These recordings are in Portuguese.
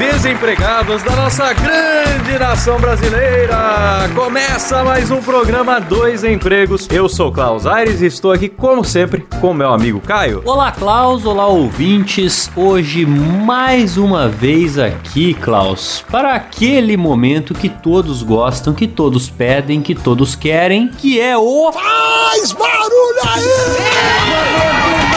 Desempregados da nossa grande nação brasileira! Começa mais um programa Dois Empregos. Eu sou Klaus Aires e estou aqui, como sempre, com meu amigo Caio. Olá, Klaus. Olá, ouvintes. Hoje, mais uma vez aqui, Klaus, para aquele momento que todos gostam, que todos pedem, que todos querem, que é o. Faz barulho aí!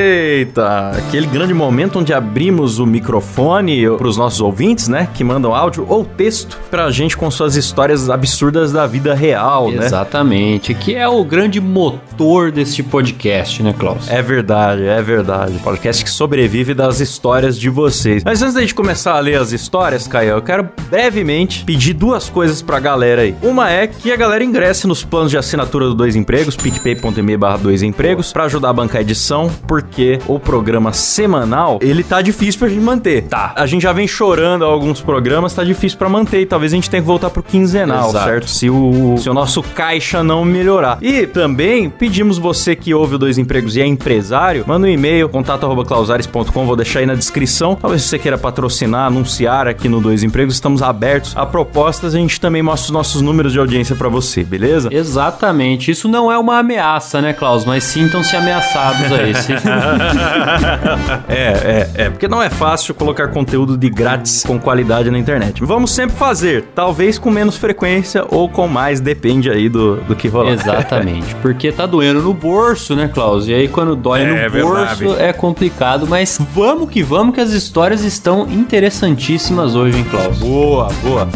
Eita, aquele grande momento onde abrimos o microfone para os nossos ouvintes, né? Que mandam áudio ou texto pra gente com suas histórias absurdas da vida real, né? Exatamente, que é o grande motor deste podcast, né, Klaus? É verdade, é verdade. Podcast que sobrevive das histórias de vocês. Mas antes da gente começar a ler as histórias, Caio, eu quero brevemente pedir duas coisas pra galera aí. Uma é que a galera ingresse nos planos de assinatura do Dois Empregos, picpay.me barra dois empregos, pra ajudar a bancar a edição, porque o programa semanal, ele tá difícil pra gente manter. Tá. A gente já vem chorando alguns programas, tá difícil pra manter, e talvez a gente tenha que voltar pro quinzenal, Exato. certo? Se o, se o nosso caixa não melhorar. E também pedimos você que ouve o Dois Empregos e é empresário, manda um e-mail, contato.clausares.com, vou deixar aí na descrição. Talvez você queira patrocinar, anunciar aqui no Dois Empregos, estamos abertos a propostas, a gente também mostra os nossos números de audiência pra você, beleza? Exatamente. Isso não é uma ameaça, né, Klaus? Mas sintam-se ameaçados aí. É, é, é, porque não é fácil colocar conteúdo de grátis com qualidade na internet. Vamos sempre fazer, talvez com menos frequência ou com mais, depende aí do, do que rolar. Exatamente, porque tá doendo no bolso, né, Klaus? E aí quando dói É no verdade. bolso é complicado, mas vamos que vamos que as histórias estão interessantíssimas hoje, hein, Klaus? Boa, boa.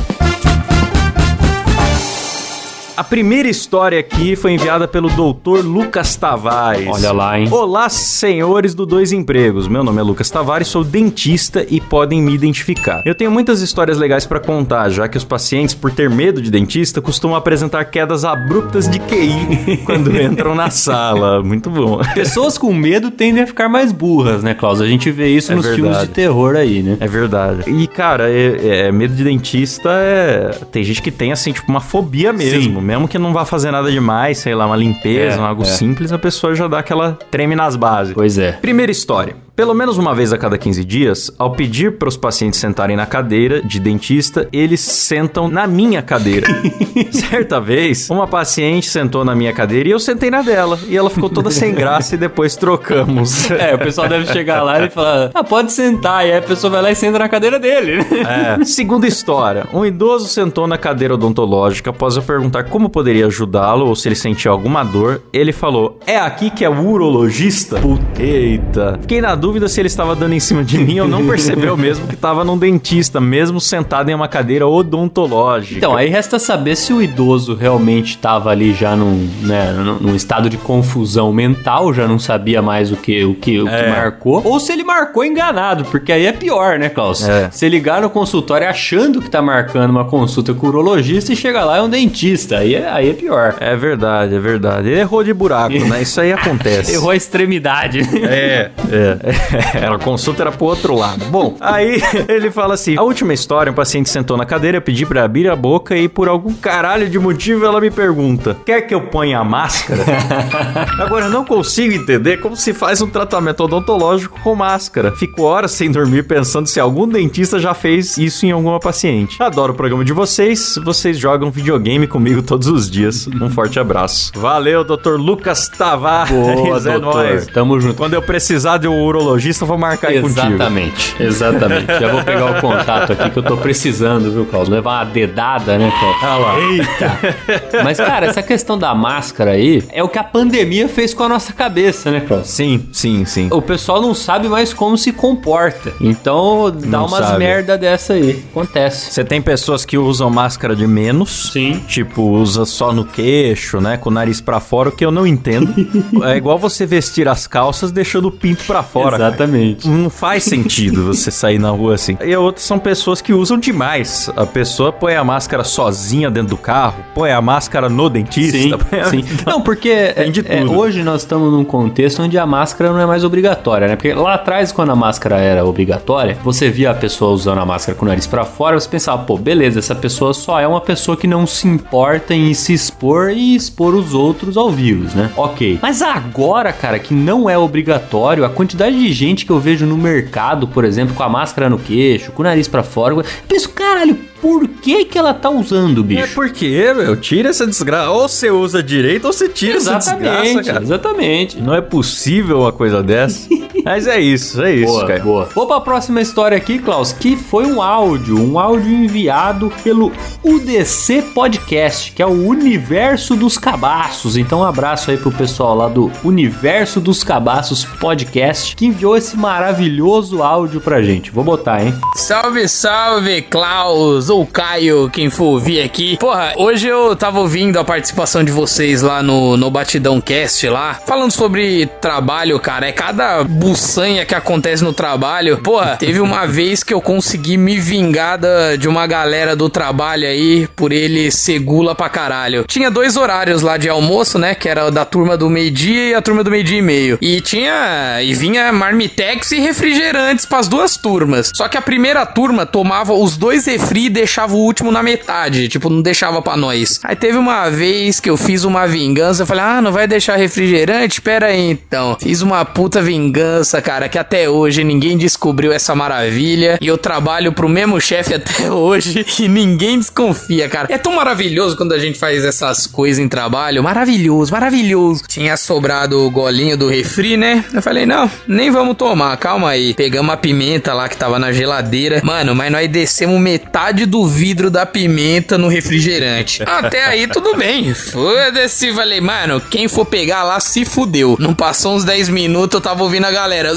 A primeira história aqui foi enviada pelo Dr. Lucas Tavares. Olha lá, hein? Olá, senhores do Dois Empregos. Meu nome é Lucas Tavares, sou dentista e podem me identificar. Eu tenho muitas histórias legais pra contar, já que os pacientes, por ter medo de dentista, costumam apresentar quedas abruptas de QI quando entram na sala. Muito bom. Pessoas com medo tendem a ficar mais burras, né, Klaus? A gente vê isso É nos filmes verdade. de terror aí, né? É verdade. E, cara, é, é- medo de dentista é. Tem gente que tem, assim, tipo, uma fobia mesmo. Mesmo que não vá fazer nada demais, sei lá, uma limpeza, É, algo é. simples, a pessoa já dá aquela treme nas bases. Pois é. Primeira história. Pelo menos uma vez a cada 15 dias, ao pedir para os pacientes sentarem na cadeira de dentista, eles sentam na minha cadeira. Certa vez, uma paciente sentou na minha cadeira e eu sentei na dela. E ela ficou toda sem graça e depois trocamos. É, o pessoal deve chegar lá e falar, ah, pode sentar. E aí a pessoa vai lá e senta na cadeira dele, né? É. Segunda história. Um idoso sentou na cadeira odontológica após eu perguntar como poderia ajudá-lo ou se ele sentia alguma dor. Ele falou: É aqui que é o urologista? Puta. Eita. Fiquei na dúvida se ele estava dando em cima de mim ou não percebeu mesmo que estava num dentista, mesmo sentado em uma cadeira odontológica. Então, aí resta saber se o idoso realmente estava ali já num, né, num- estado de confusão mental, já não sabia mais o que, o que, o que É. marcou, ou se ele marcou enganado, porque aí é pior, né, Klaus? É. Se ligar no consultório achando que tá marcando uma consulta com o urologista e chega lá é um dentista, aí é, aí é pior. É verdade, é verdade. Ele errou de buraco, né? Isso aí acontece. Errou a extremidade. É, é. Era, a consulta era pro outro lado. Bom, aí ele fala assim: a última história, um paciente sentou na cadeira, eu pedi pra abrir a boca e por algum caralho de motivo ela me pergunta: quer que eu ponha a máscara? Agora eu não consigo entender como se faz um tratamento odontológico com máscara. Fico horas sem dormir pensando se algum dentista já fez isso em alguma paciente. Adoro o programa de vocês, vocês jogam videogame comigo todos os dias. Um forte abraço. Valeu, Dr. Lucas Tavares. Boa, é doutor. nóis. Tamo junto. Quando eu precisar de um urologista, eu vou marcar aí contigo. Exatamente, exatamente. Já vou pegar o contato aqui que eu tô precisando, viu, Klaus? Levar uma dedada, né, Klaus? Ah lá. Eita! Mas, cara, essa questão da máscara aí é o que a pandemia fez com a nossa cabeça, né, Klaus? Sim, sim, sim. O pessoal não sabe mais como se comporta. Então, dá Não umas sabe. merda dessa aí. Acontece. Você tem pessoas que usam máscara de menos. Sim. Tipo, usa só no queixo, né? Com o nariz pra fora, o que eu não entendo. é igual você vestir as calças deixando o pinto pra fora. Fora. Exatamente. Não faz sentido você sair na rua assim. E a outra são pessoas que usam demais. A pessoa põe a máscara sozinha dentro do carro, põe a máscara no dentista. Sim, a- sim. Não, porque é, de é, hoje nós estamos num contexto onde a máscara não é mais obrigatória, né? Porque lá atrás, quando a máscara era obrigatória, você via a pessoa usando a máscara com o nariz pra fora, você pensava, pô, beleza, essa pessoa só é uma pessoa que não se importa em se expor e expor os outros ao vírus, né? Ok. Mas agora, cara, que não é obrigatório, a quantidade de gente que eu vejo no mercado, por exemplo, com a máscara no queixo, com o nariz pra fora, eu penso, caralho, por que que ela tá usando, bicho? É porque, meu, tira essa desgraça. Ou você usa direito ou você tira essa desgraça, cara. exatamente. Não é possível uma coisa dessa. Mas é isso, é isso, Boa, cara. boa. Vou pra próxima história aqui, Klaus, que foi um áudio, um áudio enviado pelo UDC Podcast, que é o Universo dos Cabaços. Então, um abraço aí pro pessoal lá do Universo dos Cabaços Podcast, que enviou esse maravilhoso áudio pra gente. Vou botar, hein? Salve, salve, Klaus ou Caio, quem for ouvir aqui. Porra, hoje eu tava ouvindo a participação de vocês lá no, no Batidão Cast lá, falando sobre trabalho, cara. É cada buçanha que acontece no trabalho. Porra, teve uma vez que eu consegui me vingar da- de uma galera do trabalho aí por ele ser gula pra caralho. Tinha dois horários lá de almoço, né? Que era da turma do meio-dia e a turma do meio-dia e meio. E tinha. E vinha marmitex e refrigerantes pras duas turmas. Só que a primeira turma tomava os dois refri e deixava o último na metade. Tipo, não deixava pra nós. Aí teve uma vez que eu fiz uma vingança. Eu falei, ah, não vai deixar refrigerante? Pera aí então. Fiz uma puta vingança, cara, que até hoje ninguém descobriu essa maravilha. E eu trabalho pro mesmo chefe até hoje e ninguém desconfia, cara. É tão maravilhoso quando a gente faz essas coisas em trabalho. Maravilhoso, maravilhoso. Tinha sobrado o golinho do refri, né? Eu falei, não, nem vamos tomar, calma aí. Pegamos a pimenta lá que tava na geladeira. Mano, mas nós descemos metade do vidro da pimenta no refrigerante. Até aí tudo bem. Foda-se. Falei, mano, quem for pegar lá se fudeu. Não passou uns 10 minutos, eu tava ouvindo a galera.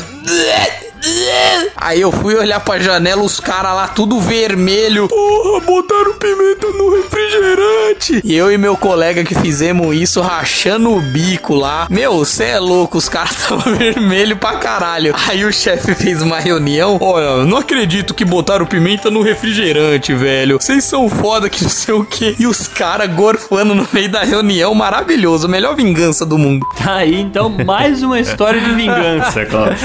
Aí eu fui olhar pra janela, os caras lá tudo vermelho. Porra, botaram pimenta no refrigerante. E eu e meu colega que fizemos isso rachando o bico lá. Meu, cê é louco, os caras estavam vermelho pra caralho. Aí o chefe fez uma reunião. Olha, não acredito que botaram pimenta no refrigerante, velho. Vocês são foda que não sei o que. E os caras gorfando no meio da reunião. Maravilhoso. Melhor vingança do mundo. Tá aí, então, mais uma história de vingança, Klaus.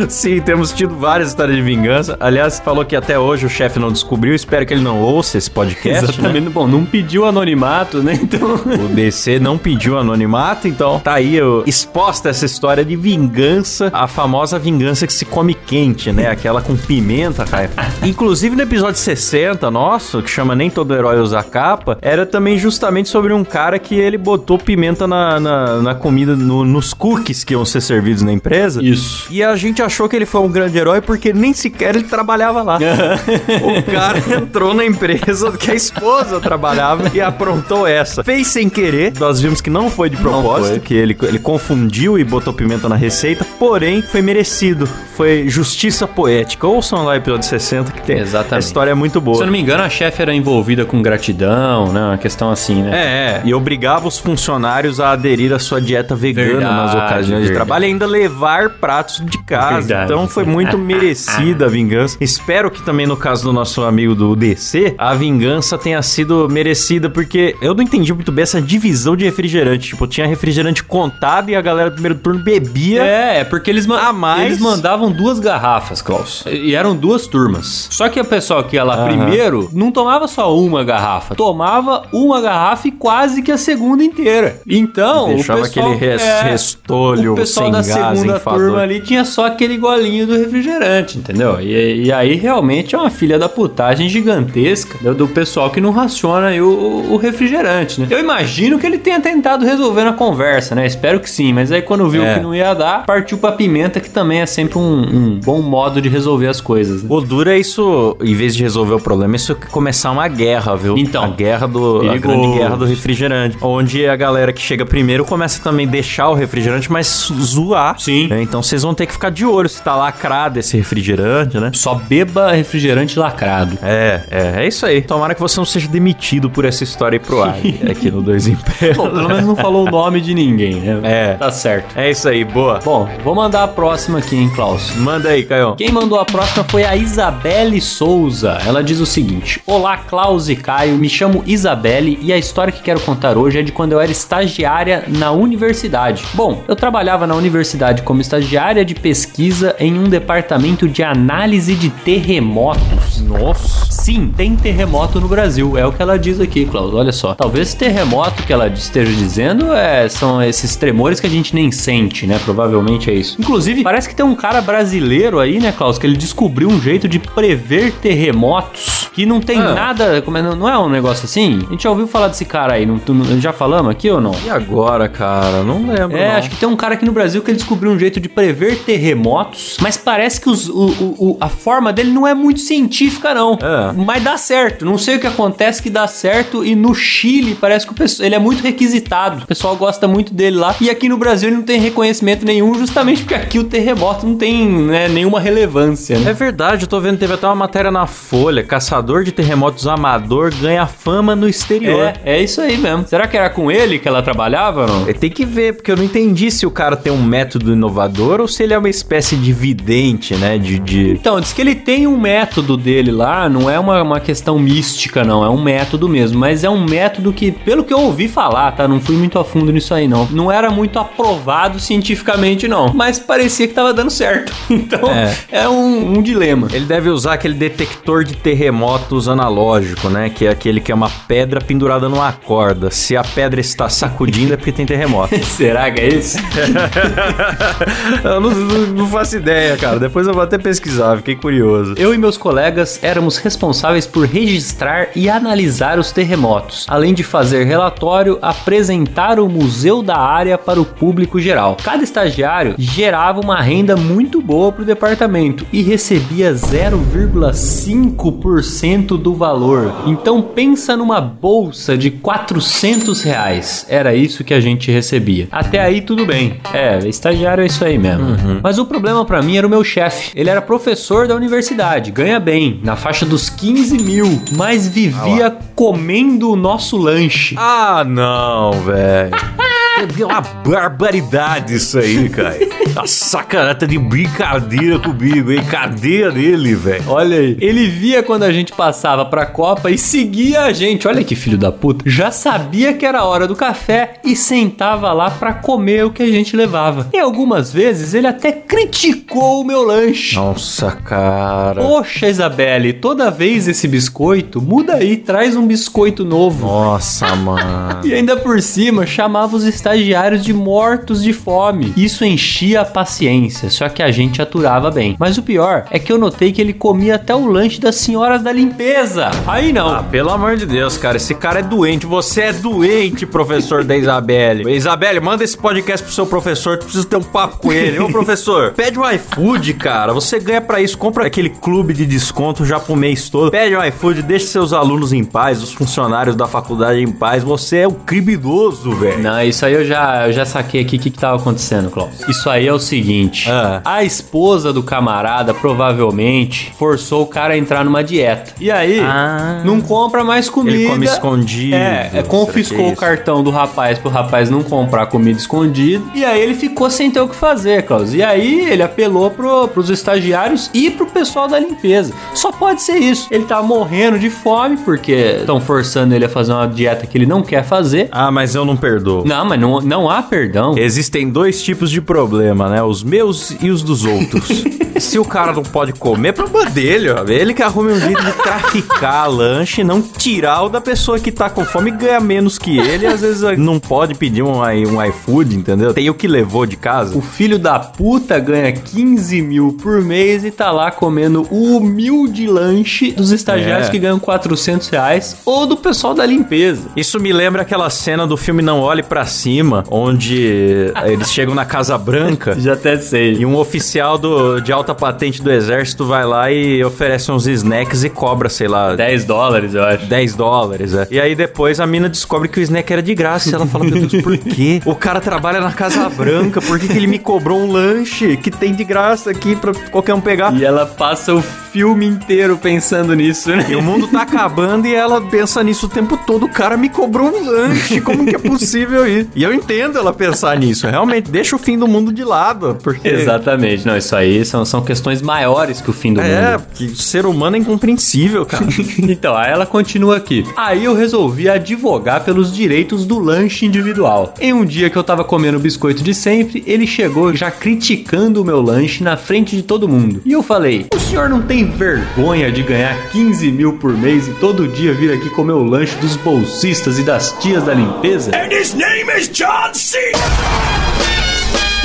Sim, temos tido várias histórias de vingança. Aliás, falou que até hoje o chefe não descobriu. Espero que ele não ouça esse podcast. né? Exatamente. Bom, não pediu anonimato, né? Então. O DC não pediu anonimato, então tá aí ó, exposta essa história de vingança, a famosa vingança que se come quente, né? Aquela com pimenta, cara. Inclusive no episódio 60 nosso, que chama Nem Todo Herói Usa Capa, era também justamente sobre um cara que ele botou pimenta na, na, na comida, no- nos cookies que iam ser servidos na empresa. Isso. E a gente achou que ele foi um grande herói porque nem sequer ele trabalhava lá. o cara entrou na empresa que a esposa trabalhava e aprontou essa. Fez sem querer, nós vimos que não foi de propósito, que ele, ele confundiu e botou pimenta na receita, porém foi merecido. Foi justiça poética. Ouçam lá o episódio 60 que tem. Exatamente. A história é muito boa. Se eu não me engano, a chefe era envolvida com gratidão, né? Uma questão assim, né? É, é, e obrigava os funcionários a aderir à sua dieta vegana Verdade, nas ocasiões de verdade. trabalho e ainda levar pratos de casa. Verdade. Então foi muito merecida a vingança. Espero que também no caso do nosso amigo do DC, a vingança tenha sido merecida, porque eu não entendi muito bem essa divisão de refrigerante. Tipo, tinha refrigerante contado e a galera do primeiro turno bebia. É, é porque eles, ma- mais? eles mandavam duas garrafas, Klaus. E eram duas turmas. Só que o pessoal que ia lá Aham. primeiro não tomava só uma garrafa, tomava uma garrafa e quase que a segunda inteira. Então, Deixava o pessoal, aquele res- é, restolho o pessoal da segunda turma ali tinha só aquele golinho do refrigerante, entendeu? E, e aí realmente é uma filha da putagem gigantesca do, do pessoal que não raciona aí o, o refrigerante, né? Eu imagino que ele tenha tentado resolver na conversa, né? Espero que sim, mas aí quando viu É. que não ia dar, partiu pra pimenta, que também é sempre um, um bom modo de resolver as coisas, né? O duro é isso, em vez de resolver o problema, isso é começar uma guerra, viu? Então, a guerra do. A perigoso. grande guerra do refrigerante. Onde a galera que chega primeiro começa também a deixar o refrigerante, mas zoar. Sim. né? Então vocês vão ter que ficar de olho olho se tá lacrado esse refrigerante, né? Só beba refrigerante lacrado. É, é, é isso aí. Tomara que você não seja demitido por essa história aí pro ar, aqui no Dois. Bom, pelo menos não falou o nome de ninguém, né? É. Tá certo. É isso aí, boa. Bom, vou mandar a próxima aqui, hein, Klaus? Manda aí, Caio. Quem mandou a próxima foi a Isabelle Souza. Ela diz o seguinte: Olá, Klaus e Caio. Me chamo Isabelle e a história que quero contar hoje é de quando eu era estagiária na universidade. Bom, eu trabalhava na universidade como estagiária de pesquisa em um departamento de análise de terremotos. Nossa. Sim, tem terremoto no Brasil. É o que ela diz aqui, Klaus. Olha só. Talvez terremoto que ela esteja dizendo é, são esses tremores que a gente nem sente, né? Provavelmente é isso. Inclusive, parece que tem um cara brasileiro aí, né, Klaus, que ele descobriu um jeito de prever terremotos que não tem Ah. nada. Como é, não é um negócio assim? A gente já ouviu falar desse cara aí. Não, não- já falamos aqui ou não? E agora, cara? Não lembro. É, não. acho que tem um cara aqui no Brasil que ele descobriu um jeito de prever terremotos, mas parece que os- o- o- a forma dele não é muito científica, não. É. Mas dá certo. Não sei o que acontece que dá certo. E no Chile parece que o pessoal, ele é muito requisitado. O pessoal gosta muito dele lá. E aqui no Brasil ele não tem reconhecimento nenhum, justamente porque aqui o terremoto não tem né, nenhuma relevância. Né? É verdade, eu tô vendo, teve até uma matéria na Folha. Caçador de terremotos amador ganha fama no exterior. É, é isso aí mesmo. Será que era com ele que ela trabalhava não? É, Tem que ver, porque eu não entendi se o cara tem um método inovador ou se ele é uma espécie de vidente, né? De. de... Então, diz que ele tem um método dele lá, não é uma, uma questão mística, não, é um método mesmo, mas é um método que, pelo que eu ouvi falar, tá? Não fui muito a fundo nisso aí, não. Não era muito aprovado cientificamente, não. Mas parecia que tava dando certo. Então, é, É. um, um dilema. Ele deve usar aquele detector de terremotos analógico, né? Que é aquele que é uma pedra pendurada numa corda. Se a pedra está sacudindo é porque tem terremoto. Será que é isso? eu não, não- não faço ideia, cara. Depois eu vou até pesquisar, fiquei curioso. Eu e meus colegas éramos responsáveis por registrar e analisar os terremotos, além de fazer relatório, apresentar o museu da área para o público geral. Cada estagiário gerava uma renda muito boa para o departamento e recebia 0,5% do valor. Então pensa numa bolsa de 400 reais. Era isso que a gente recebia. Até aí tudo bem. É, estagiário é isso aí mesmo. Mas o problema pra mim era o meu chefe. Ele era professor da universidade, ganha bem, na faixa dos 15 mil, mas vivia comendo o nosso lanche. Ah, não, velho. É uma barbaridade isso aí, cara. A sacanata de brincadeira comigo, hein? Cadeia dele, velho. Olha aí. Ele via quando a gente passava pra Copa e seguia a gente. Olha que filho da puta. Já sabia que era a hora do café e sentava lá pra comer o que a gente levava. E algumas vezes ele até criticou o meu lanche. Nossa, cara. Poxa, Isabelle, toda vez esse biscoito, muda aí, traz um biscoito novo. Nossa, mano. E ainda por cima, chamava os estagiários de mortos de fome. Isso enchia a paciência, só que a gente aturava bem. Mas o pior é que eu notei que ele comia até o lanche das senhoras da limpeza. Aí não. Ah, pelo amor de Deus, cara, esse cara é doente. Você é doente, professor da Isabelle. Isabelle, manda esse podcast pro seu professor, tu precisa ter um papo com ele. Ô, professor, pede um iFood, cara. Você ganha pra isso. Compra aquele clube de desconto já pro mês todo. Pede um iFood, deixa seus alunos em paz, os funcionários da faculdade em paz. Você é um criminoso, velho. Não, isso aí eu já, eu já saquei aqui o que, que tava acontecendo, Klaus. Isso aí é o seguinte: Ah. a esposa do camarada provavelmente forçou o cara a entrar numa dieta. E aí, Ah. não compra mais comida. Ele come escondido. É, é, Será confiscou é o cartão do rapaz pro rapaz não comprar comida escondida. E aí ele ficou sem ter o que fazer, Klaus. E aí ele apelou pro, pros estagiários e pro pessoal da limpeza. Só pode ser isso. Ele tá morrendo de fome porque estão forçando ele a fazer uma dieta que ele não quer fazer. Ah, mas eu não perdoo. Não, mas não, não há perdão. Existem dois tipos de problema, né? Os meus e os dos outros. Se o cara não pode comer, é problema dele, ó. Ele que arrume um jeito de traficar lanche, não tirar o da pessoa que tá com fome e ganha menos que ele. Às vezes não pode pedir um, um iFood, entendeu? Tem o que levou de casa. O filho da puta ganha 15 mil por mês e tá lá comendo o humilde lanche dos estagiários É. que ganham 400 reais ou do pessoal da limpeza. Isso me lembra aquela cena do filme Não Olhe Pra Cima, cima, onde eles chegam na Casa Branca. Já até sei. E um oficial do, de alta patente do exército vai lá e oferece uns snacks e cobra, sei lá, 10 dólares, eu acho. 10 dólares, é. E aí depois a mina descobre que o snack era de graça. E ela fala, meu Deus, por quê? O cara trabalha na Casa Branca, por que, que ele me cobrou um lanche que tem de graça aqui pra qualquer um pegar? E ela passa o filme inteiro pensando nisso, né? E o mundo tá acabando e ela pensa nisso o tempo todo. O cara me cobrou um lanche, como que é possível isso? E eu entendo ela pensar nisso. Realmente, deixa o fim do mundo de lado, porque... Exatamente. Não, isso aí são, são questões maiores que o fim do É, mundo. porque o ser humano é incompreensível, cara. Então, aí ela continua aqui. Aí eu resolvi advogar pelos direitos do lanche individual. Em um dia que eu tava comendo o biscoito de sempre, ele chegou já criticando o meu lanche na frente de todo mundo. E eu falei: O senhor não tem vergonha de ganhar 15 mil por mês e todo dia vir aqui comer o lanche dos bolsistas e das tias da limpeza? And his name is John C.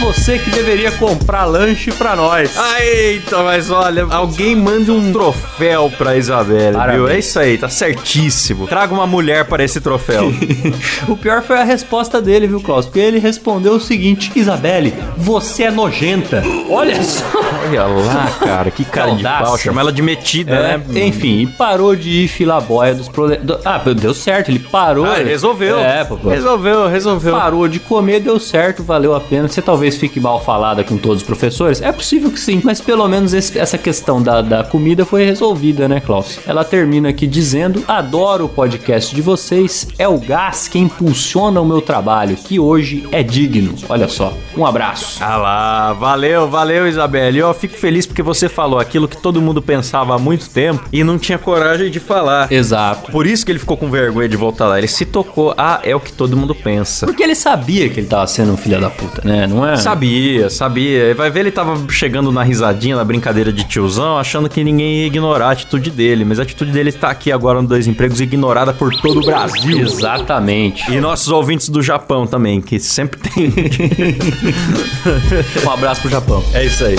Você que deveria comprar lanche pra nós. Ah, Eita, mas olha, alguém manda um troféu pra Isabelle, Parabéns. viu? É isso aí, tá certíssimo. Traga uma mulher para esse troféu. O pior foi a resposta dele, viu, Klaus? Porque ele respondeu o seguinte: Isabelle, você é nojenta. Olha só. Olha lá, cara, que cara de audácia. pau. Chama ela de metida, É, né? enfim, e parou de ir filaboia dos problemas. Ah, deu certo, ele parou. Ah, ele resolveu. É, pô, pô. Resolveu, resolveu. Parou de comer, deu certo, valeu a pena. Você talvez fique mal falada com todos os professores? É possível que sim, mas pelo menos esse- essa questão da, da comida foi resolvida, né, Klaus? Ela termina aqui dizendo: Adoro o podcast de vocês, é o gás que impulsiona o meu trabalho, que hoje é digno. Olha só, um abraço. Ah lá, valeu, valeu, Isabelle. Eu fico feliz porque você falou aquilo que todo mundo pensava há muito tempo e não tinha coragem de falar. Exato. Por isso que ele ficou com vergonha de voltar lá. Ele se tocou. Ah, é o que todo mundo pensa. Porque ele sabia que ele tava sendo um filho da puta, né? Não é? Sabia, sabia. Vai ver, ele tava chegando na risadinha, na brincadeira de tiozão, achando que ninguém ia ignorar a atitude dele. Mas a atitude dele está aqui agora no Dois Empregos, ignorada por todo o Brasil. Exatamente. E nossos ouvintes do Japão também, que sempre tem. Um abraço pro Japão. é isso aí.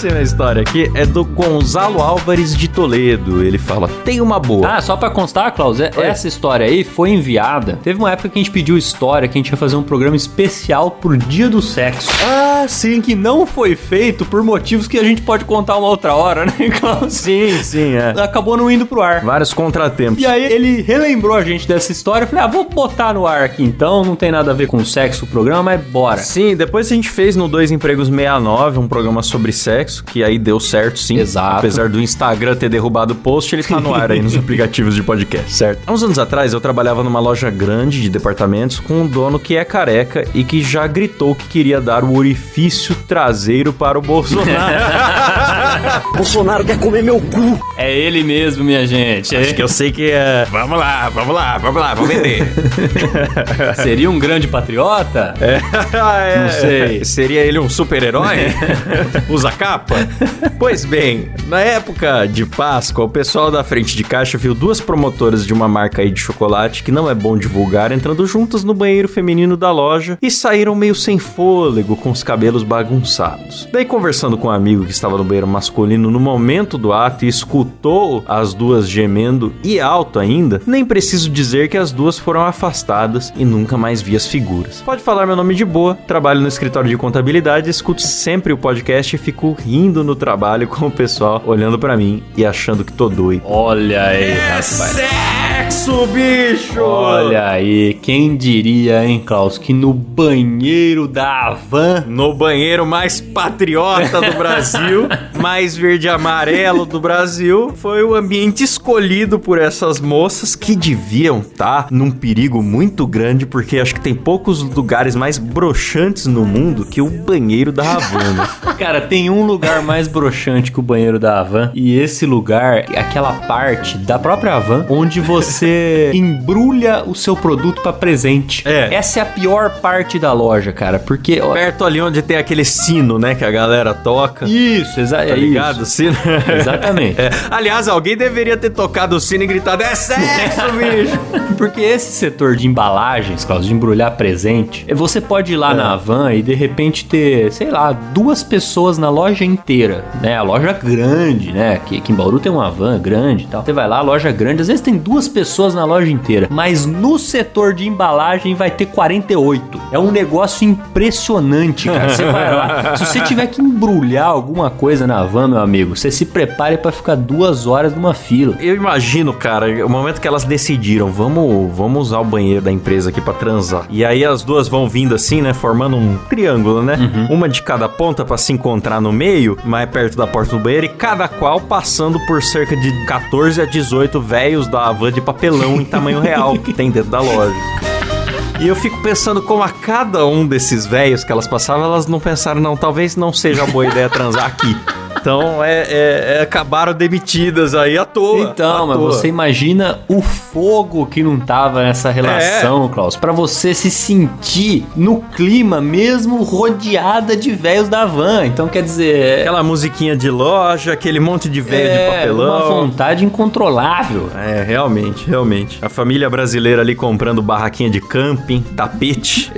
Próxima história aqui é do Gonzalo Álvares de Toledo. Ele fala: tem uma boa. Ah, só pra constar, Klaus, é- essa história aí foi enviada. Teve uma época que a gente pediu história, que a gente ia fazer um programa especial pro Dia do Sexo. Ah, sim. Que não foi feito por motivos que a gente pode contar uma outra hora, né, Klaus? Sim, sim, é. Acabou não indo pro ar. Vários contratempos. E aí ele relembrou a gente dessa história. Eu falei, ah, vou botar no ar aqui então. Não tem nada a ver com sexo o programa, mas bora. Sim, depois a gente fez no Dois Empregos 69 um programa sobre sexo, que aí deu certo, sim. Exato. Apesar do Instagram ter derrubado o post, ele tá no ar aí nos aplicativos de podcast, certo? Há uns anos atrás eu trabalhava numa loja grande de departamentos com um dono que é careca e que já gritou que queria dar o orifício traseiro para o Bolsonaro. Bolsonaro quer comer meu cu. É ele mesmo, minha gente. Acho que eu sei que é. Vamos lá, vamos lá, vamos lá, vamos vender. Seria um grande patriota? É, Não sei. Seria ele um super-herói? Usa capa? Pois bem, na época de Páscoa, o pessoal da frente de caixa viu duas promotoras de uma marca aí de chocolate que não é bom divulgar entrando juntas no banheiro feminino da loja e saíram meio sem fôlego, com os cabelos bagunçados. Daí, conversando com um amigo que estava no banheiro masculino no momento do ato e escutou as duas gemendo e alto ainda, nem preciso dizer que as duas foram afastadas e nunca mais vi as figuras. Pode falar meu nome de boa, trabalho no escritório de contabilidade, escuto sempre o podcast e fico rindo no trabalho com o pessoal olhando pra mim e achando que tô doido. Olha aí, rapaz. Sexo, bicho! Olha aí, quem diria, hein, Klaus, que no banheiro da Havan No banheiro mais patriota do Brasil, mais verde e amarelo do Brasil, foi o ambiente escolhido por essas moças que deviam estar num perigo muito grande, porque acho que tem poucos lugares mais broxantes no mundo que o banheiro da Havana. Cara, tem um lugar mais broxante que o banheiro da Havan. E esse lugar é aquela parte da própria Havan onde você você embrulha o seu produto pra presente. É. Essa é a pior parte da loja, cara, porque ó, Perto ali onde tem aquele sino, né, que a galera toca. isso, exa Tá é ligado? Isso. sino. Exatamente. É. Aliás, alguém deveria ter tocado o sino e gritado: É sexo, bicho! Porque esse setor de embalagens, Klaus, de embrulhar presente, é, você pode ir lá na van e de repente ter, sei lá, duas pessoas na loja inteira, né? A loja grande, né? Que aqui em Bauru tem uma van grande e tal. Você vai lá, loja grande, às vezes tem duas pessoas na loja inteira, mas no setor de embalagem vai ter 48. É um negócio impressionante, cara. Você vai lá, se você tiver que embrulhar alguma coisa na van, meu amigo, você se prepare pra ficar duas horas numa fila. Eu imagino, cara, o momento que elas decidiram, vamos, vamos usar o banheiro da empresa aqui pra transar. E aí as duas vão vindo assim, né, formando um triângulo, né? Uma de cada ponta pra se encontrar no meio, mais perto da porta do banheiro, e cada qual passando por cerca de 14 a 18 velhos da van de papelão em tamanho real que tem dentro da loja. E eu fico pensando como a cada um desses velhos que elas passavam, elas não pensaram, não, talvez não seja boa ideia transar aqui. Então, é, é- é- acabaram demitidas aí à toa. Então, à mas toa. você imagina o fogo que não tava nessa relação, Klaus, Pra você se sentir no clima mesmo rodeada de velhos da van. Então, quer dizer, Aquela musiquinha de loja, aquele monte de velho de é uma papelão. vontade incontrolável. É, realmente, realmente. A família brasileira ali comprando barraquinha de camping, tapete.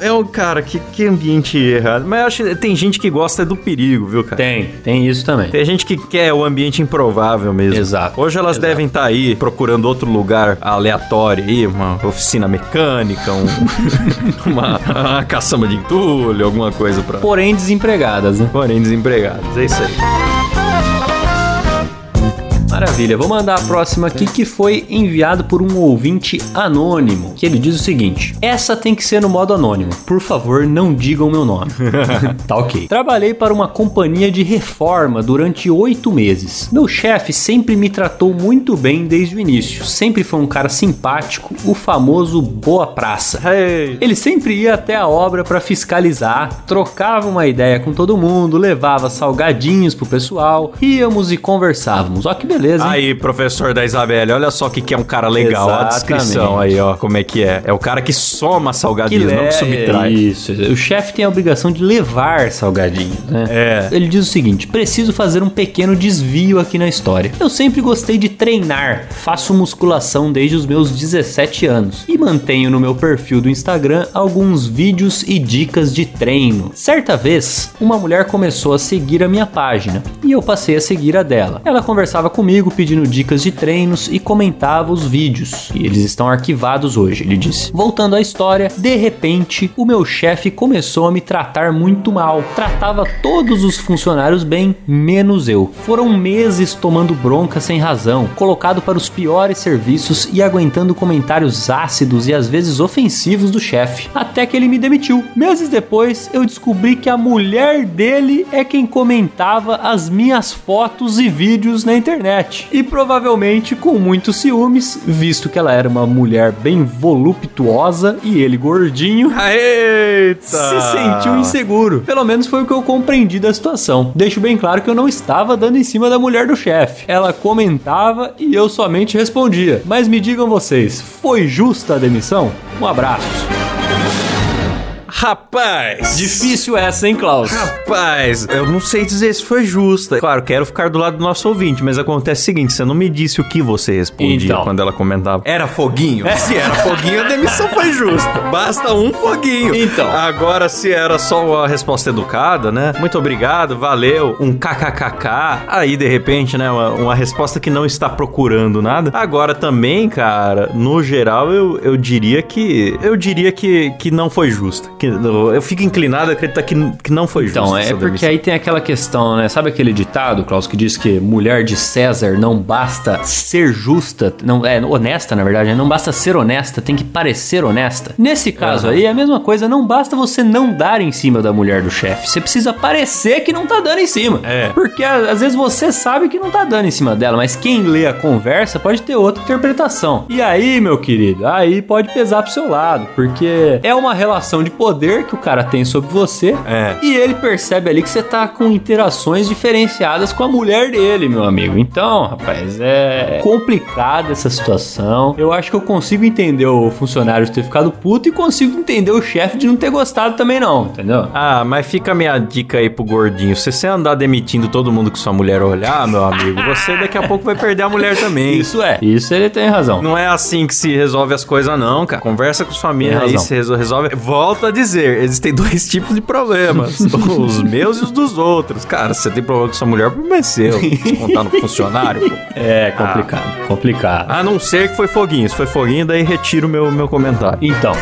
É um cara, que, que ambiente errado. Mas eu acho que tem gente que gosta do perigo, viu, cara? Tem, tem isso também. Tem gente que quer o ambiente improvável mesmo. Exato. Hoje elas Exato. devem estar aí procurando outro lugar aleatório aí, uma oficina mecânica, um- uma, uma caçamba de entulho, alguma coisa pra. Porém desempregadas, né? Porém, desempregados. É isso aí. Maravilha, vou mandar a próxima aqui que foi enviado por um ouvinte anônimo. Que ele diz o seguinte: Essa tem que ser no modo anônimo. Por favor, não digam meu nome. tá ok. Trabalhei para uma companhia de reforma durante oito meses. Meu chefe sempre me tratou muito bem desde o início. Sempre foi um cara simpático, o famoso boa praça. Hey. Ele sempre ia até a obra para fiscalizar, trocava uma ideia com todo mundo, levava salgadinhos pro pessoal, íamos e conversávamos. Ó que beleza, hein? Aí, professor da Isabelle, olha só o que, que é um cara legal. Olha a Exatamente. descrição aí, ó. Como é que é. É o cara que soma que salgadinhos, não que subtrai. Isso, o chefe tem a obrigação de levar salgadinhos, né? É. Ele diz o seguinte: preciso fazer um pequeno desvio aqui na história. Eu sempre gostei de treinar, faço musculação desde os meus 17 anos e mantenho no meu perfil do Instagram alguns vídeos e dicas de treino. Certa vez, uma mulher começou a seguir a minha página e eu passei a seguir a dela. Ela conversava comigo pedindo dicas de treinos e comentava os vídeos. E eles estão arquivados hoje, ele disse. Voltando à história, de repente, o meu chefe começou a me tratar muito mal. Tratava todos os funcionários bem, menos eu. Foram meses tomando bronca sem razão, colocado para os piores serviços e aguentando comentários ácidos e às vezes ofensivos do chefe. Até que ele me demitiu. Meses depois, eu descobri que a mulher dele é quem comentava as minhas fotos e vídeos na internet. E provavelmente com muitos ciúmes, visto que ela era uma mulher bem voluptuosa e ele gordinho. Eita! Se sentiu inseguro. Pelo menos foi o que eu compreendi da situação. Deixo bem claro que eu não estava dando em cima da mulher do chefe. Ela comentava e eu somente respondia. Mas me digam vocês, foi justa a demissão? Um abraço. Rapaz! Difícil essa, hein, Klaus? Rapaz, eu não sei dizer se foi justa. Claro, quero ficar do lado do nosso ouvinte, mas acontece o seguinte: você não me disse o que você respondia Então. quando ela comentava. Era foguinho? Se era foguinho, a demissão foi justa. Basta um foguinho. Então. Agora, se era só a resposta educada, né? Muito obrigado, valeu, um kkkk. Aí, de repente, né? Uma, uma resposta que não está procurando nada. Agora também, cara, no geral, eu, eu diria que. Eu diria que, que não foi justa. Que, eu fico inclinado a acreditar que, que não foi justa. Então, é porque demissão. aí tem aquela questão, né? Sabe aquele ditado, Klaus, que diz que mulher de César não basta ser justa, não é honesta, na verdade, né? não basta ser honesta, tem que parecer honesta. Nesse caso Aham. aí, é a mesma coisa, não basta você não dar em cima da mulher do chefe, você precisa parecer que não tá dando em cima. É. Porque às vezes você sabe que não tá dando em cima dela, mas quem lê a conversa pode ter outra interpretação. E aí, meu querido, aí pode pesar pro seu lado, porque é uma relação de poder poder que o cara tem sobre você. É. E ele percebe ali que você tá com interações diferenciadas com a mulher dele, meu amigo. Então, rapaz, é complicada essa situação. Eu acho que eu consigo entender o funcionário de ter ficado puto e consigo entender o chefe de não ter gostado também, não, entendeu? Ah, mas fica a minha dica aí pro gordinho. Se você andar demitindo todo mundo que sua mulher olhar, meu amigo, você daqui a pouco vai perder a mulher também. Isso é. Isso ele tem razão. Não é assim que se resolve as coisas, não, cara. Conversa com sua mina aí, se resol- resolve. Volto a dizer, existem dois tipos de problemas: os meus e os dos outros. Cara, se você tem problema com sua mulher, o problema é seu. Se contar no funcionário, pô. É complicado, complicado. A não ser que foi foguinho. Se foi foguinho, daí retiro o meu, meu comentário. Então,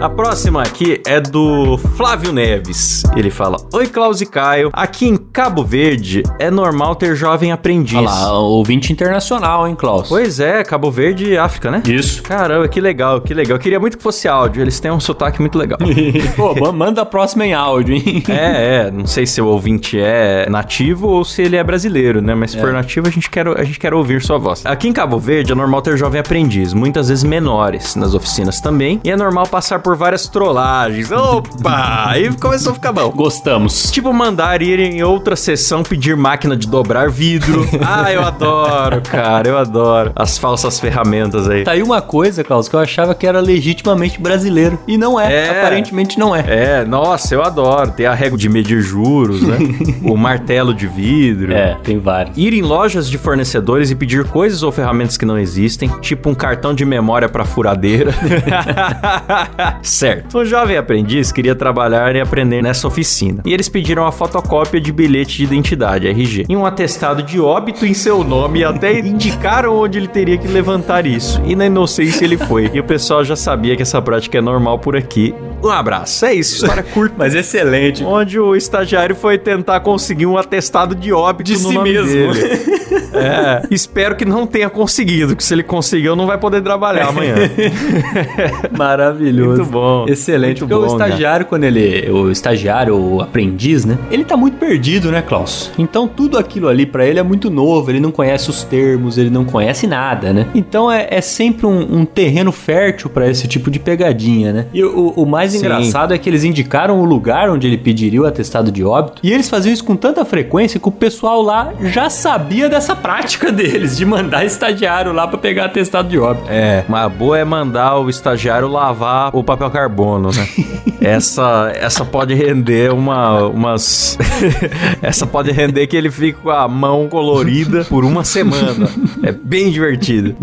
A próxima aqui é do Flávio Neves. Ele fala: Oi, Klaus e Caio. Aqui em Cabo Verde é normal ter jovem aprendiz. olha lá, ouvinte internacional, hein, Klaus? Pois é, Cabo Verde e África, né? Isso. Caramba, que legal, que legal. Eu queria muito que fosse áudio, eles têm um sotaque muito legal. Pô, ma- manda a próxima em áudio, hein? é, é, não sei se o ouvinte é nativo ou se ele é brasileiro, né? Mas se for nativo, a gente, quer, a gente quer ouvir sua voz. Aqui em Cabo Verde é normal ter jovem aprendiz, muitas vezes menores, nas oficinas também, e é normal passar por várias trollagens. Opa! Aí começou a ficar bom. Gostamos. Tipo, mandar ir em outra sessão pedir máquina de dobrar vidro. ah, eu adoro, cara, eu adoro. As falsas ferramentas aí. Tá aí uma coisa, Klaus, que eu achava que era legitimamente brasileiro. E não é. É. Aparentemente não é. É, nossa, eu adoro. Tem a régua de medir juros, né? o martelo de vidro. É, tem vários. Ir em lojas de fornecedores e pedir coisas ou ferramentas que não existem, tipo um cartão de memória pra furadeira. certo. O jovem aprendiz queria trabalhar e aprender nessa oficina. E eles pediram a fotocópia de bilhete de identidade, RG, e um atestado de óbito em seu nome e até indicaram onde ele teria que levantar isso. E na inocência ele foi. E o pessoal já sabia que essa prática é normal por aqui. Um abraço. É isso, história curta. Mas excelente. Onde o estagiário foi tentar conseguir um atestado de óbito De no si mesmo. É, espero que não tenha conseguido, que se ele conseguiu, não vai poder trabalhar amanhã. Maravilhoso. Muito bom. Excelente. Muito Porque o bom, estagiário, quando ele. O estagiário, o aprendiz, né? Ele tá muito perdido, né, Klaus? Então tudo aquilo ali pra ele é muito novo. Ele não conhece os termos, ele não conhece nada, né? Então é, é sempre um, um terreno fértil pra esse tipo de pegadinha, né? E o, o mais Sim. engraçado é que eles indicaram o lugar onde ele pediria o atestado de óbito. E eles faziam isso com tanta frequência que o pessoal lá já sabia dessa prática deles, de mandar estagiário lá pra pegar atestado de óbito. É, uma boa é mandar o estagiário lavar o papel carbono, né? essa, essa pode render uma, umas. essa pode render que ele fique com a mão colorida por uma semana. É bem divertido.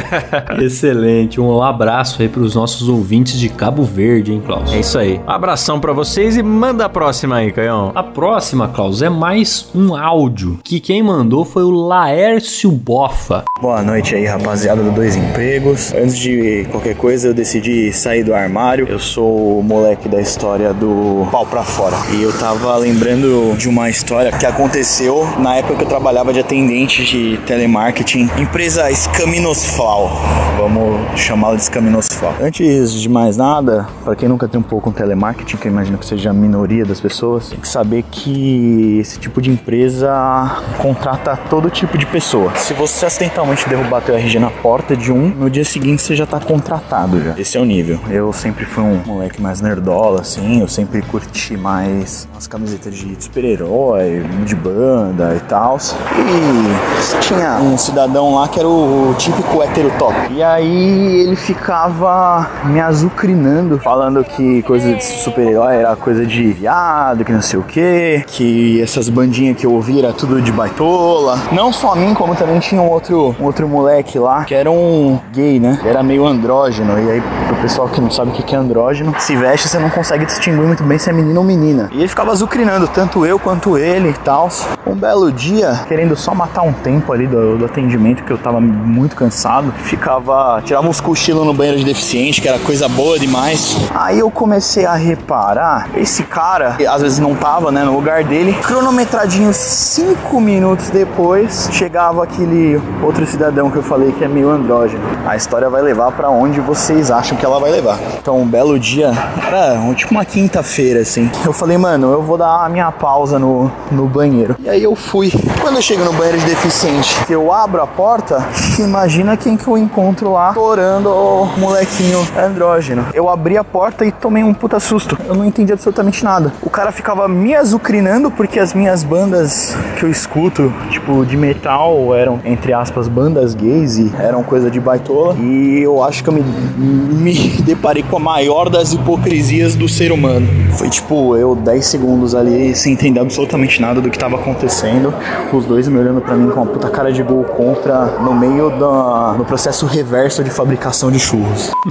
Excelente, um abraço aí pros nossos ouvintes de Cabo Verde, hein, Klaus? É isso aí. Um abração pra vocês e manda a próxima aí, Caião. A próxima, Klaus, é mais um áudio que quem mandou foi o Laércio Bofa. Boa noite aí, rapaziada do Dois Empregos. Antes de qualquer coisa, eu decidi sair do armário. Eu sou o moleque da história do pau pra fora. E eu tava lembrando de uma história que aconteceu na época que eu trabalhava de atendente de telemarketing, empresa Scaminosfal. Vamos chamá-la de Scaminosfal. Antes de mais nada, para quem nunca trampou com telemarketing, que eu imagino que seja a minoria das pessoas, tem que saber que esse tipo de empresa contrata todo tipo de pessoa. Se você acidentalmente derrubar teu RG na porta de um, no dia seguinte você já tá contratado já. Esse é o nível. Eu sempre fui um moleque mais nerdola, assim, eu sempre curti mais as camisetas de super-herói, de banda e tal. E tinha um cidadão lá que era o típico hétero top. E aí ele ficava me azucrinando, falando que coisa de super-herói era coisa de viado, que não sei o que, que essas bandinhas que eu ouvia era tudo de baitola. Não só a mim, como também tinha um outro, um outro moleque lá, que era um gay, né? Era meio andrógeno. E aí, pro pessoal que não sabe que que é andrógeno, se veste, você não consegue distinguir muito bem se é menino ou menina. E ele ficava azucrinando, tanto eu quanto ele e tal. Um belo dia, querendo só matar um tempo ali do, do atendimento, que eu tava muito cansado, ficava. tirava uns cochilos no banheiro de deficiente, que era coisa boa demais. Aí eu comecei a reparar, esse cara, que às vezes não tava, né, no lugar dele, cronometradinho cinco minutos depois, chegava aquele outro cidadão que eu falei que é meio andrógeno. A história vai levar pra onde vocês acham que ela vai levar. Então, um belo dia, era tipo uma quinta-feira, assim. Eu falei, mano, eu vou dar a minha pausa no, no banheiro. E aí eu fui. Quando eu chego no banheiro de deficiente, eu abro a porta, imagina quem que eu encontro lá torando o molequinho andrógeno. Eu abri a porta e tomei um puta susto. Eu não entendi absolutamente nada. O cara ficava me azucrinando porque as minhas bandas que eu escuto, tipo, de metal, eram, entre aspas, bandas gays e eram coisa de baitola. E eu acho que eu me, me deparei com a maior das hipocrisias do ser humano. Foi tipo, eu 10 segundos ali sem entender absolutamente nada do que tava acontecendo. Os dois me olhando pra mim com uma puta cara de gol contra no meio da, no processo reverso de fabricação de churros.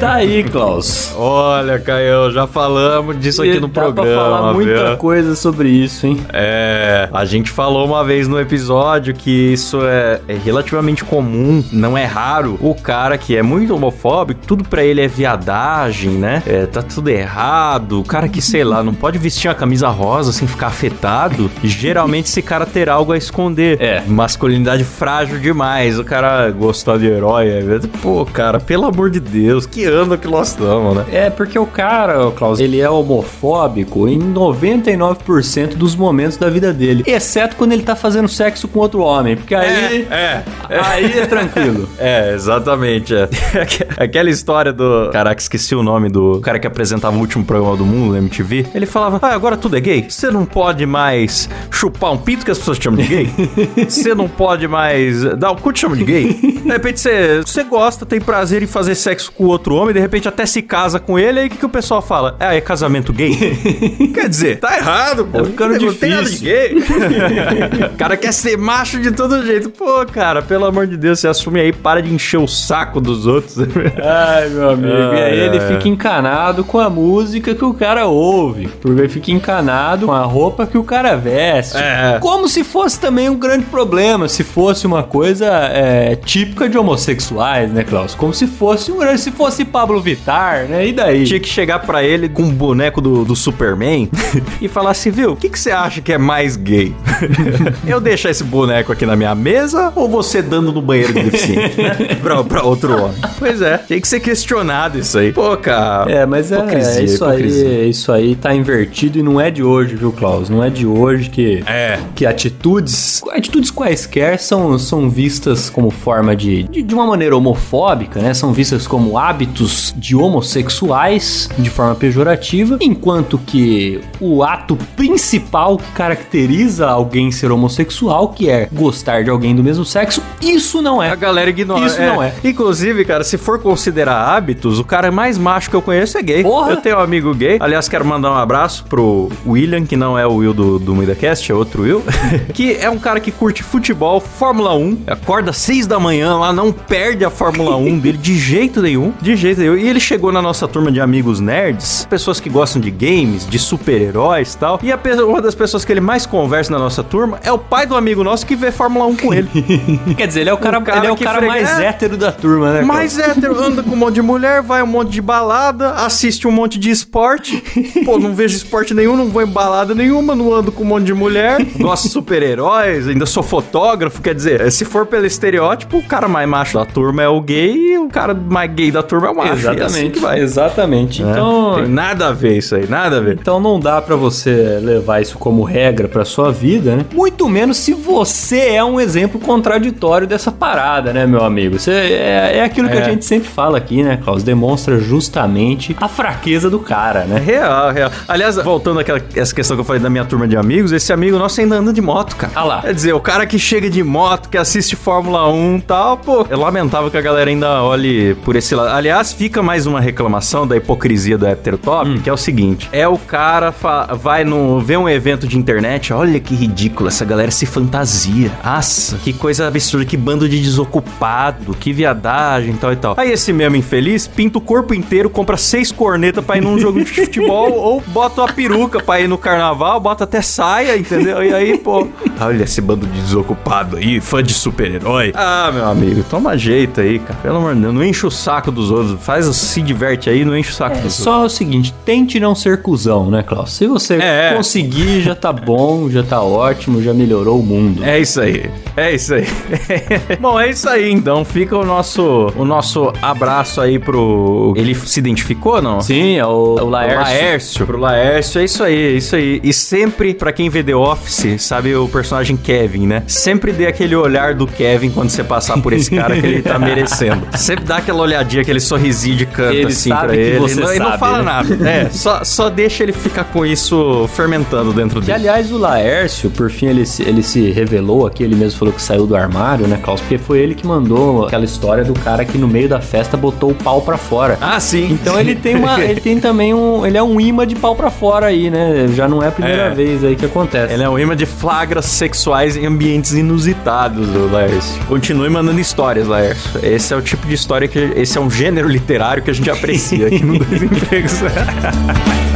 Tá aí, Klaus. Olha, Caio, já falamos disso aqui no Dá programa, pra falar muita viu? coisa sobre isso, hein? É, a gente falou uma vez no episódio que isso é, é relativamente comum, não é raro. O cara que é muito homofóbico, tudo pra ele é viadagem, né? É, tá tudo errado. O cara que, sei lá, não pode vestir a camisa rosa sem ficar afetado. Geralmente esse cara terá algo a esconder. É. Masculinidade frágil demais. O cara gostar de herói. é- Pô, cara, pelo amor de Deus, que ano que nós estamos, né? É, porque o cara, Klaus, ele é homofóbico em 99% dos momentos da vida dele. Exceto quando ele tá fazendo sexo com outro homem. Porque aí. é. Aí é tranquilo. É, exatamente. É. Aquela história do. Caraca, esqueci o nome do cara que apresentava o último programa do mundo na MTV. Ele falava: Ah, agora tudo é gay. Você não pode mais chupar um pinto que as pessoas te chamam de gay. Você não pode mais dar o cu te chamam de gay. De repente você, você gosta, tem prazer em fazer sexo com outro homem, de repente até se casa com ele, aí o que, que o pessoal fala? Ah, é casamento gay? Quer dizer, tá errado, pô. Tá ficando Não tem nada de difícil. gay. o cara quer ser macho de todo jeito. Pô, cara, pelo amor de Deus, você assume aí, para de encher o saco dos outros. Ai, meu amigo. e aí ele fica encanado com a música que o cara ouve. Porque ele fica encanado com a roupa que o cara veste. É. Como se fosse também um grande problema, se fosse uma coisa é, típica de homossexuais, né, Klaus? Como se fosse um grande. Se fosse Pablo Vittar, né? E daí? Tinha que chegar pra ele com um boneco do, do Superman e falar assim, viu, o que, que você acha que é mais gay? Eu deixar esse boneco aqui na minha mesa ou você dando no banheiro de deficiente? pra, pra outro homem. Pois é, tem que ser questionado isso aí. Pô, cara. É, mas é, Hipocrisia, é isso hipocrisia. aí, isso aí tá invertido e não é de hoje, viu, Klaus? Não é de hoje que É. que atitudes, atitudes quaisquer são, são vistas como forma de, de de uma maneira homofóbica, né? São vistas como hábitos de homossexuais de forma pejorativa, enquanto que o ato principal que caracteriza alguém ser homossexual, que é gostar de alguém do mesmo sexo, isso não é. A galera ignora. Isso não é. Inclusive, cara, se for considerar hábitos, o cara mais macho que eu conheço é gay. Porra! Eu tenho um amigo gay. Aliás, quero mandar um abraço pro William, que não é o Will do, do MuidaCast, é outro Will. que é um cara que curte futebol, Fórmula 1, acorda às 6 da manhã lá, não perde a Fórmula 1 dele de jeito nenhum. De jeito nenhum. E ele chegou na nossa turma de amigos nerds, pessoas que gostam de games, de super-heróis e tal. E a uma das pessoas que ele mais conversa na nossa turma é o pai do amigo nosso que vê Fórmula 1 com ele. Quer dizer, ele é o cara, cara ele é o cara frega- mais é. hétero da turma, né? Mais hétero, anda com um monte de mulher, vai um monte de balada, assiste um monte de esporte. Pô, não vejo esporte nenhum, não vou em balada nenhuma, não ando com um monte de mulher. Gosto de super-heróis, ainda sou fotógrafo. Quer dizer, se for pelo estereótipo, o cara mais macho da turma é o gay e o cara mais gay da turma é o macho. E é Exatamente, assim exatamente. né? Então, Tem nada a ver isso aí, nada a ver. Então não dá pra você levar isso como regra pra sua vida, né? Muito menos se você é um exemplo contraditório dessa parada, né, meu amigo? Você é, é aquilo que É. a gente sempre fala aqui, né, Klaus? Demonstra justamente a fraqueza do cara, né? Real, real. Aliás, voltando àquela essa questão que eu falei da minha turma de amigos, esse amigo nosso ainda anda de moto, cara. Ah lá. Quer dizer, o cara que chega de moto, que assiste Fórmula 1 e tal, pô, é lamentável que a galera ainda olhe por esse lado. Aliás, fica mais uma reclamação da hipocrisia do heterotop, Hum. que é o seguinte: é o cara fa- vai no ver um evento de internet, olha que ridículo, essa galera se fantasia. Nossa, que coisa absurda, que bando de desocupado, que viadagem e tal e tal. Aí esse mesmo infeliz pinta o corpo inteiro, compra seis cornetas pra ir num jogo de futebol ou bota uma peruca pra ir no carnaval, bota até saia, entendeu? E aí, pô, Olha esse bando de desocupado aí, fã de super-herói. Ah, meu amigo, toma jeito aí, cara. Pelo amor de Deus, não enche o saco dos outros. Faz, se diverte aí, não enche o saco É dos só o seguinte, tente não ser cuzão, né, Klaus? Se você É. conseguir, já tá bom, já tá ótimo, já melhorou o mundo. É isso aí. É isso aí. Bom, é isso aí então. Fica o nosso o nosso abraço aí pro ele se identificou, não? Sim, é o, o Pro Laércio. Laércio. Pro Laércio, é isso aí, é isso aí. E sempre, pra quem vê The Office, sabe o personagem Kevin, né? Sempre dê aquele olhar do Kevin quando você passar por esse cara que ele tá merecendo. Sempre dá aquela olhadinha, aquele sorrisinho de canto Ele assim sabe pra que ele. você não, e não sabe, fala né? nada. É, só, só deixa ele ficar com isso fermentando dentro Que, dele. aliás, o Laércio, por fim, ele se, ele se revelou aqui, ele mesmo falou que saiu do armário, né, Klaus? Porque foi ele que mandou aquela história do cara que no meio da festa botou o pau pra fora. Ah, sim. Então ele tem uma. ele tem também um. Ele é um imã de pau pra fora aí, né? Já não é a primeira É. vez aí que acontece. Ele é um imã de flagras sexuais em ambientes inusitados, Laércio. Continue mandando histórias, Laércio. Esse é o tipo de história que. Esse é um gênero literário que a gente aprecia aqui no Dois Empregos.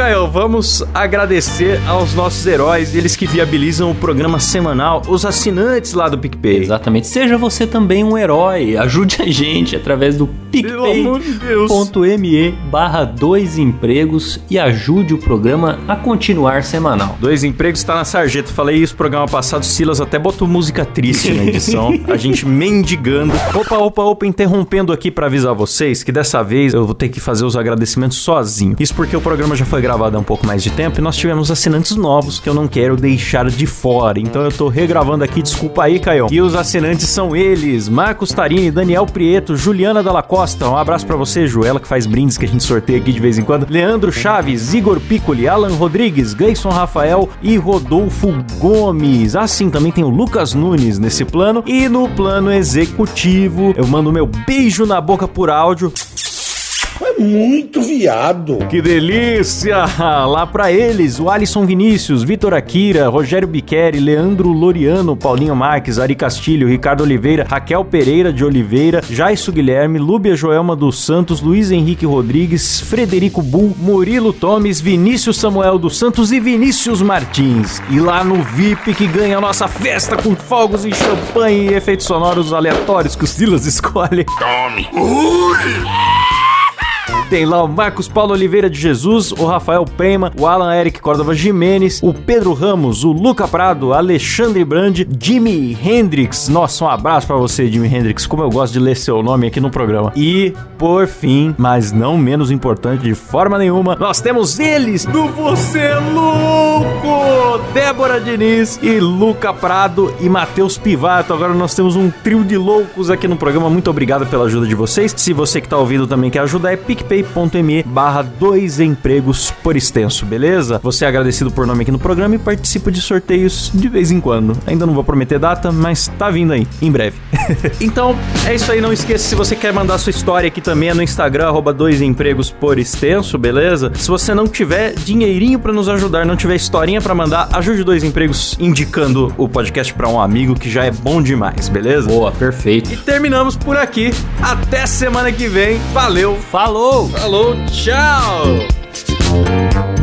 Caio, vamos agradecer aos nossos heróis, eles que viabilizam o programa semanal, os assinantes lá do PicPay. Exatamente. Seja você também um herói. Ajude a gente através do picpay.me barra dois empregos e ajude o programa a continuar semanal. Dois empregos tá na sarjeta. Falei isso no programa passado. Silas até botou música triste na edição. a gente mendigando. Opa, opa, opa, interrompendo aqui pra avisar vocês que dessa vez eu vou ter que fazer os agradecimentos sozinho. Isso porque o programa já foi gravado há um pouco mais de tempo e nós tivemos assinantes novos que eu não quero deixar de fora. Então eu tô regravando aqui. Desculpa aí, Caio. E os assinantes são eles: Marcos Tarini, Daniel Prieto, Juliana Dalla Costa. Um abraço pra você, Ju. Ela que faz brindes que a gente sorteia aqui de vez em quando. Leandro Chaves, Igor Piccoli, Alan Rodrigues, Gleison Rafael e Rodolfo Gomes. Assim, também tem o Lucas Nunes nesse plano. E no plano executivo, eu mando meu beijo na boca por áudio. Muito viado. Que delícia! Lá pra eles, o Alisson Vinícius, Vitor Akira, Rogério Biqueri, Leandro Loriano, Paulinho Marques, Ari Castilho, Ricardo Oliveira, Raquel Pereira de Oliveira, Jaisso Guilherme, Lúbia Joelma dos Santos, Luiz Henrique Rodrigues, Frederico Bull, Murilo Tomes, Vinícius Samuel dos Santos e Vinícius Martins. E lá no VIP que ganha a nossa festa com fogos e champanhe e efeitos sonoros aleatórios que o Silas escolhe. Tem lá o Marcos Paulo Oliveira de Jesus, o Rafael Prema, o Alan Eric Córdova Jimenez, o Pedro Ramos, o Luca Prado, Alexandre Brandi, Jimi Hendrix. Nossa, um abraço pra você, Jimi Hendrix. Como eu gosto de ler seu nome aqui no programa. E, por fim, mas não menos importante de forma nenhuma, nós temos eles do Você é Louco! Débora Diniz e Luca Prado e Matheus Pivato. Agora nós temos um trio de loucos aqui no programa. Muito obrigado pela ajuda de vocês. Se você que tá ouvindo também quer ajudar, é picpay.me barra dois empregos por extenso, beleza? Você é agradecido por nome aqui no programa e participa de sorteios de vez em quando. Ainda não vou prometer data, mas tá vindo aí, em breve. então, é isso aí. Não esqueça, se você quer mandar sua história aqui também, é no Instagram, arroba dois empregos por extenso, beleza? Se você não tiver dinheirinho pra nos ajudar, não tiver historinha pra mandar, ajude dois empregos indicando o podcast pra um amigo que já é bom demais, beleza? Boa, perfeito. E terminamos por aqui. Até semana que vem. Valeu. Falou! Falou. Tchau.